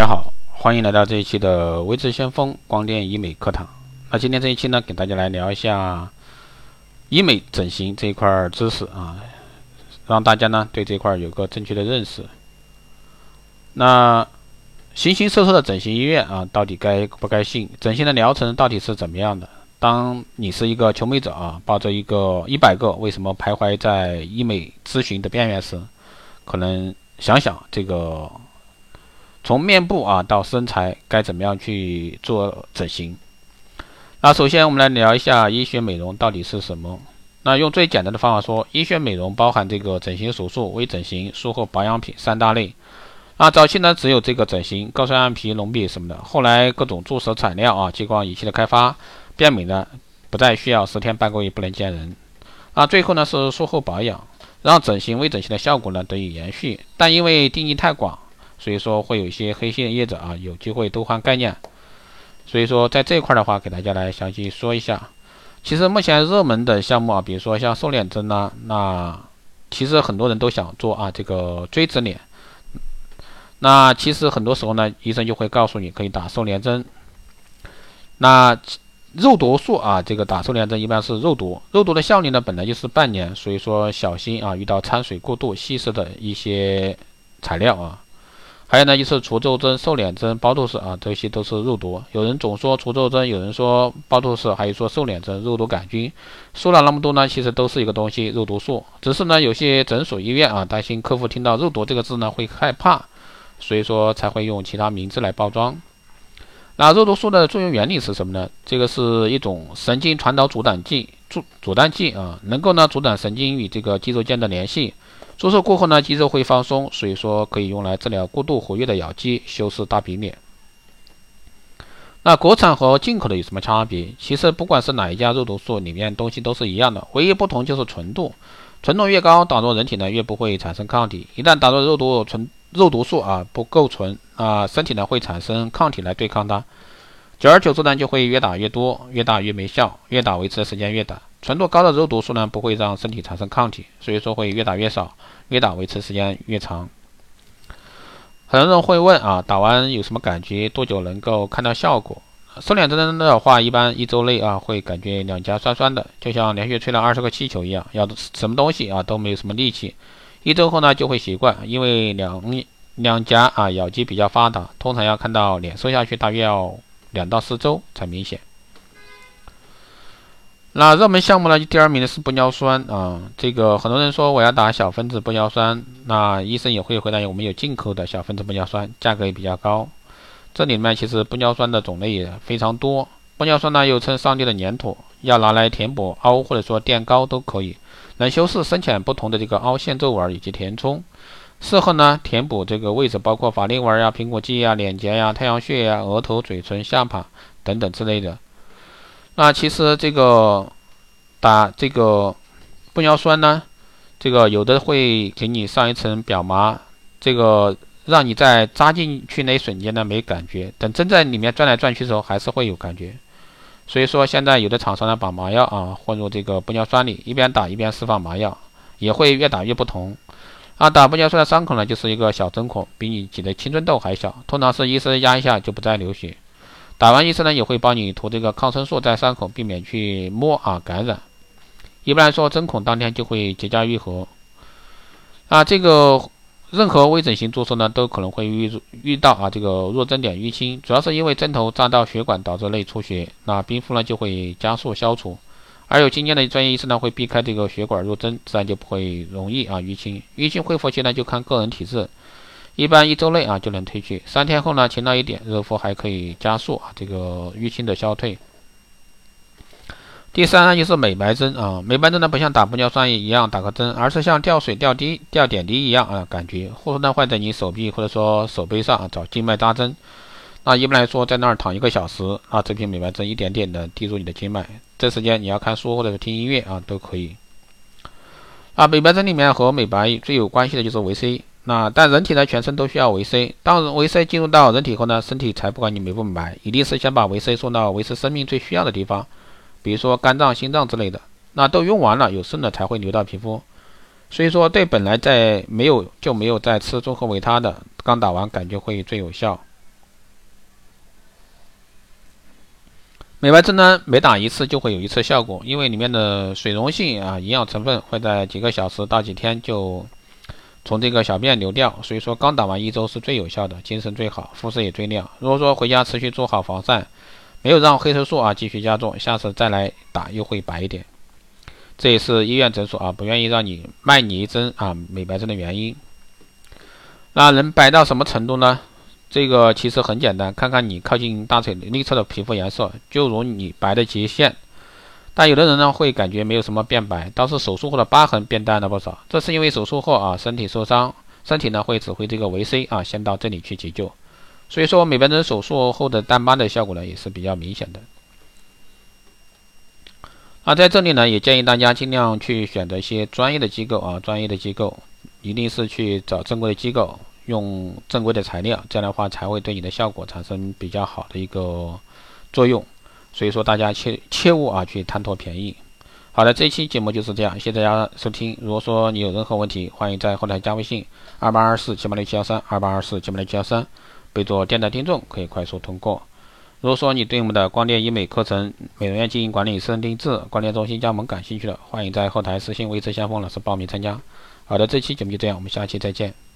大家好，欢迎来到这一期的微智先锋光电医美课堂。那今天这一期呢，给大家来聊一下医美整形这一块知识啊，让大家呢对这块有个正确的认识。那形形色色的整形医院啊，到底该不该信？整形的疗程到底是怎么样的？当你是一个求美者啊，抱着一个一百个为什么徘徊在医美咨询的边缘时，可能想想这个。从面部啊到身材该怎么样去做整形？那首先我们来聊一下医学美容到底是什么？那用最简单的方法说，医学美容包含这个整形手术、微整形、术后保养品三大类。那早期呢只有这个整形、高双眼皮、隆鼻什么的，后来各种注射材料啊、激光仪器的开发，变美呢不再需要十天半个月不能见人。那最后呢是术后保养，让整形、微整形的效果呢得以延续，但因为定义太广。所以说会有一些黑心的业者啊，有机会偷换概念。所以说在这一块的话，给大家来详细说一下。其实目前热门的项目啊，比如说像瘦脸针呐，那其实很多人都想做啊，这个锥子脸。那其实很多时候呢，医生就会告诉你可以打瘦脸针。那肉毒素啊，这个打瘦脸针一般是肉毒，肉毒的效力呢本来就是半年，所以说小心啊，遇到掺水过度、稀释的一些材料啊。还有呢，就是除皱针、瘦脸针、包肚式啊，这些都是肉毒。有人总说除皱针，有人说包肚式，还有说瘦脸针肉毒杆菌。说了那么多呢，其实都是一个东西，肉毒素。只是呢，有些诊所、医院啊，担心客户听到肉毒这个字呢会害怕，所以说才会用其他名字来包装。那肉毒素的作用原理是什么呢？这个是一种神经传导阻断剂，阻阻断剂啊，能够呢阻断神经与这个肌肉间的联系。注射过后呢，肌肉会放松，所以说可以用来治疗过度活跃的咬肌，修饰大饼脸。那国产和进口的有什么差别？其实不管是哪一家肉毒素，里面东西都是一样的，唯一不同就是纯度。纯度越高，打入人体呢越不会产生抗体。一旦打入肉毒纯肉毒素啊不够纯啊，身体呢会产生抗体来对抗它。久而久之呢，就会越打越多，越打越没效，越打维持的时间越短。纯度高的肉毒素呢，不会让身体产生抗体，所以说会越打越少，越打维持时间越长。很多人会问啊，打完有什么感觉？多久能够看到效果？瘦脸针的话，一般一周内啊，会感觉两颊酸酸的，就像连续吹了二十个气球一样，咬什么东西啊都没有什么力气。一周后呢，就会习惯，因为两两颊啊咬肌比较发达，通常要看到脸瘦下去，大约要。两到四周才明显。那热门项目呢？第二名的是玻尿酸啊。这个很多人说我要打小分子玻尿酸，那医生也会回答我们有进口的小分子玻尿酸，价格也比较高。这里面其实玻尿酸的种类也非常多。玻尿酸呢又称上帝的粘土，要拿来填补凹或者说垫高都可以，能修饰深浅不同的这个凹陷皱纹以及填充。适合呢填补这个位置，包括法令纹呀、苹果肌呀、脸颊呀、太阳穴呀、额头、嘴唇、下巴等等之类的。那其实这个打这个玻尿酸呢，这个有的会给你上一层表麻，这个让你在扎进去那一瞬间呢没感觉，等真在里面转来转去的时候还是会有感觉。所以说现在有的厂商呢把麻药啊混入这个玻尿酸里，一边打一边释放麻药，也会越打越不同。啊，打玻尿酸的伤口呢，就是一个小针孔，比你挤的青春痘还小，通常是医生压一下就不再流血。打完医生呢也会帮你涂这个抗生素在伤口，避免去摸啊感染。一般来说，针孔当天就会结痂愈合。啊，这个任何微整形注射呢，都可能会遇遇到啊这个弱针点淤青，主要是因为针头扎到血管导致内出血，那冰敷呢就会加速消除。而有经验的专业医生呢，会避开这个血管入针，自然就不会容易啊淤青。淤青恢复期呢，就看个人体质，一般一周内啊就能褪去，三天后呢轻了一点，热敷还可以加速啊这个淤青的消退。第三呢就是美白针啊，美白针呢不像打玻尿酸一样打个针，而是像吊水、吊滴、吊点滴一样啊感觉，或者呢会在你手臂或者说手背上啊找静脉扎针。那一般来说，在那儿躺一个小时，啊，这瓶美白针一点点的滴入你的经脉，这时间你要看书或者是听音乐啊，都可以。啊，美白针里面和美白最有关系的就是维 C。啊但人体呢全身都需要维 c 当维 c 进入到人体后呢身体才不管你美不美白一定是先把维 c 送到维持生命最需要的地方比如说肝脏心脏之类的那都用完了有剩的才会流到皮肤。所以说对本来在没有就没有在吃中和维他的刚打完感觉会最有效。美白针呢每打一次就会有一次效果因为里面的水溶性啊营养成分会在几个小时到几天就从这个小便流掉，所以说刚打完一周是最有效的，精神最好，肤色也最亮。如果说回家持续做好防晒，没有让黑色素啊继续加重，下次再来打又会白一点。这也是医院诊所啊不愿意让你卖你一针啊美白针的原因。那能白到什么程度呢？这个其实很简单，看看你靠近大腿内侧的皮肤颜色，就如你白的极限。但有的人呢会感觉没有什么变白，倒是手术后的疤痕变淡了不少。这是因为手术后啊身体受伤，身体呢会指挥这个维 C 啊先到这里去急救。所以说美白针手术后的淡斑的效果呢也是比较明显的。啊，在这里呢也建议大家尽量去选择一些专业的机构啊，专业的机构一定是去找正规的机构。用正规的材料，这样的话才会对你的效果产生比较好的一个作用。所以说，大家切切勿啊去贪图便宜。好的，这期节目就是这样，谢谢大家收听。如果说你有任何问题，欢迎在后台加微信二八二四七八六七幺三二八二四七八六七幺三，备注电台听众，可以快速通过。如果说你对我们的光电医美课程、美容院经营管理、私人定制、光电中心加盟感兴趣的，欢迎在后台私信微知先锋老师报名参加。好的，这期节目就这样，我们下期再见。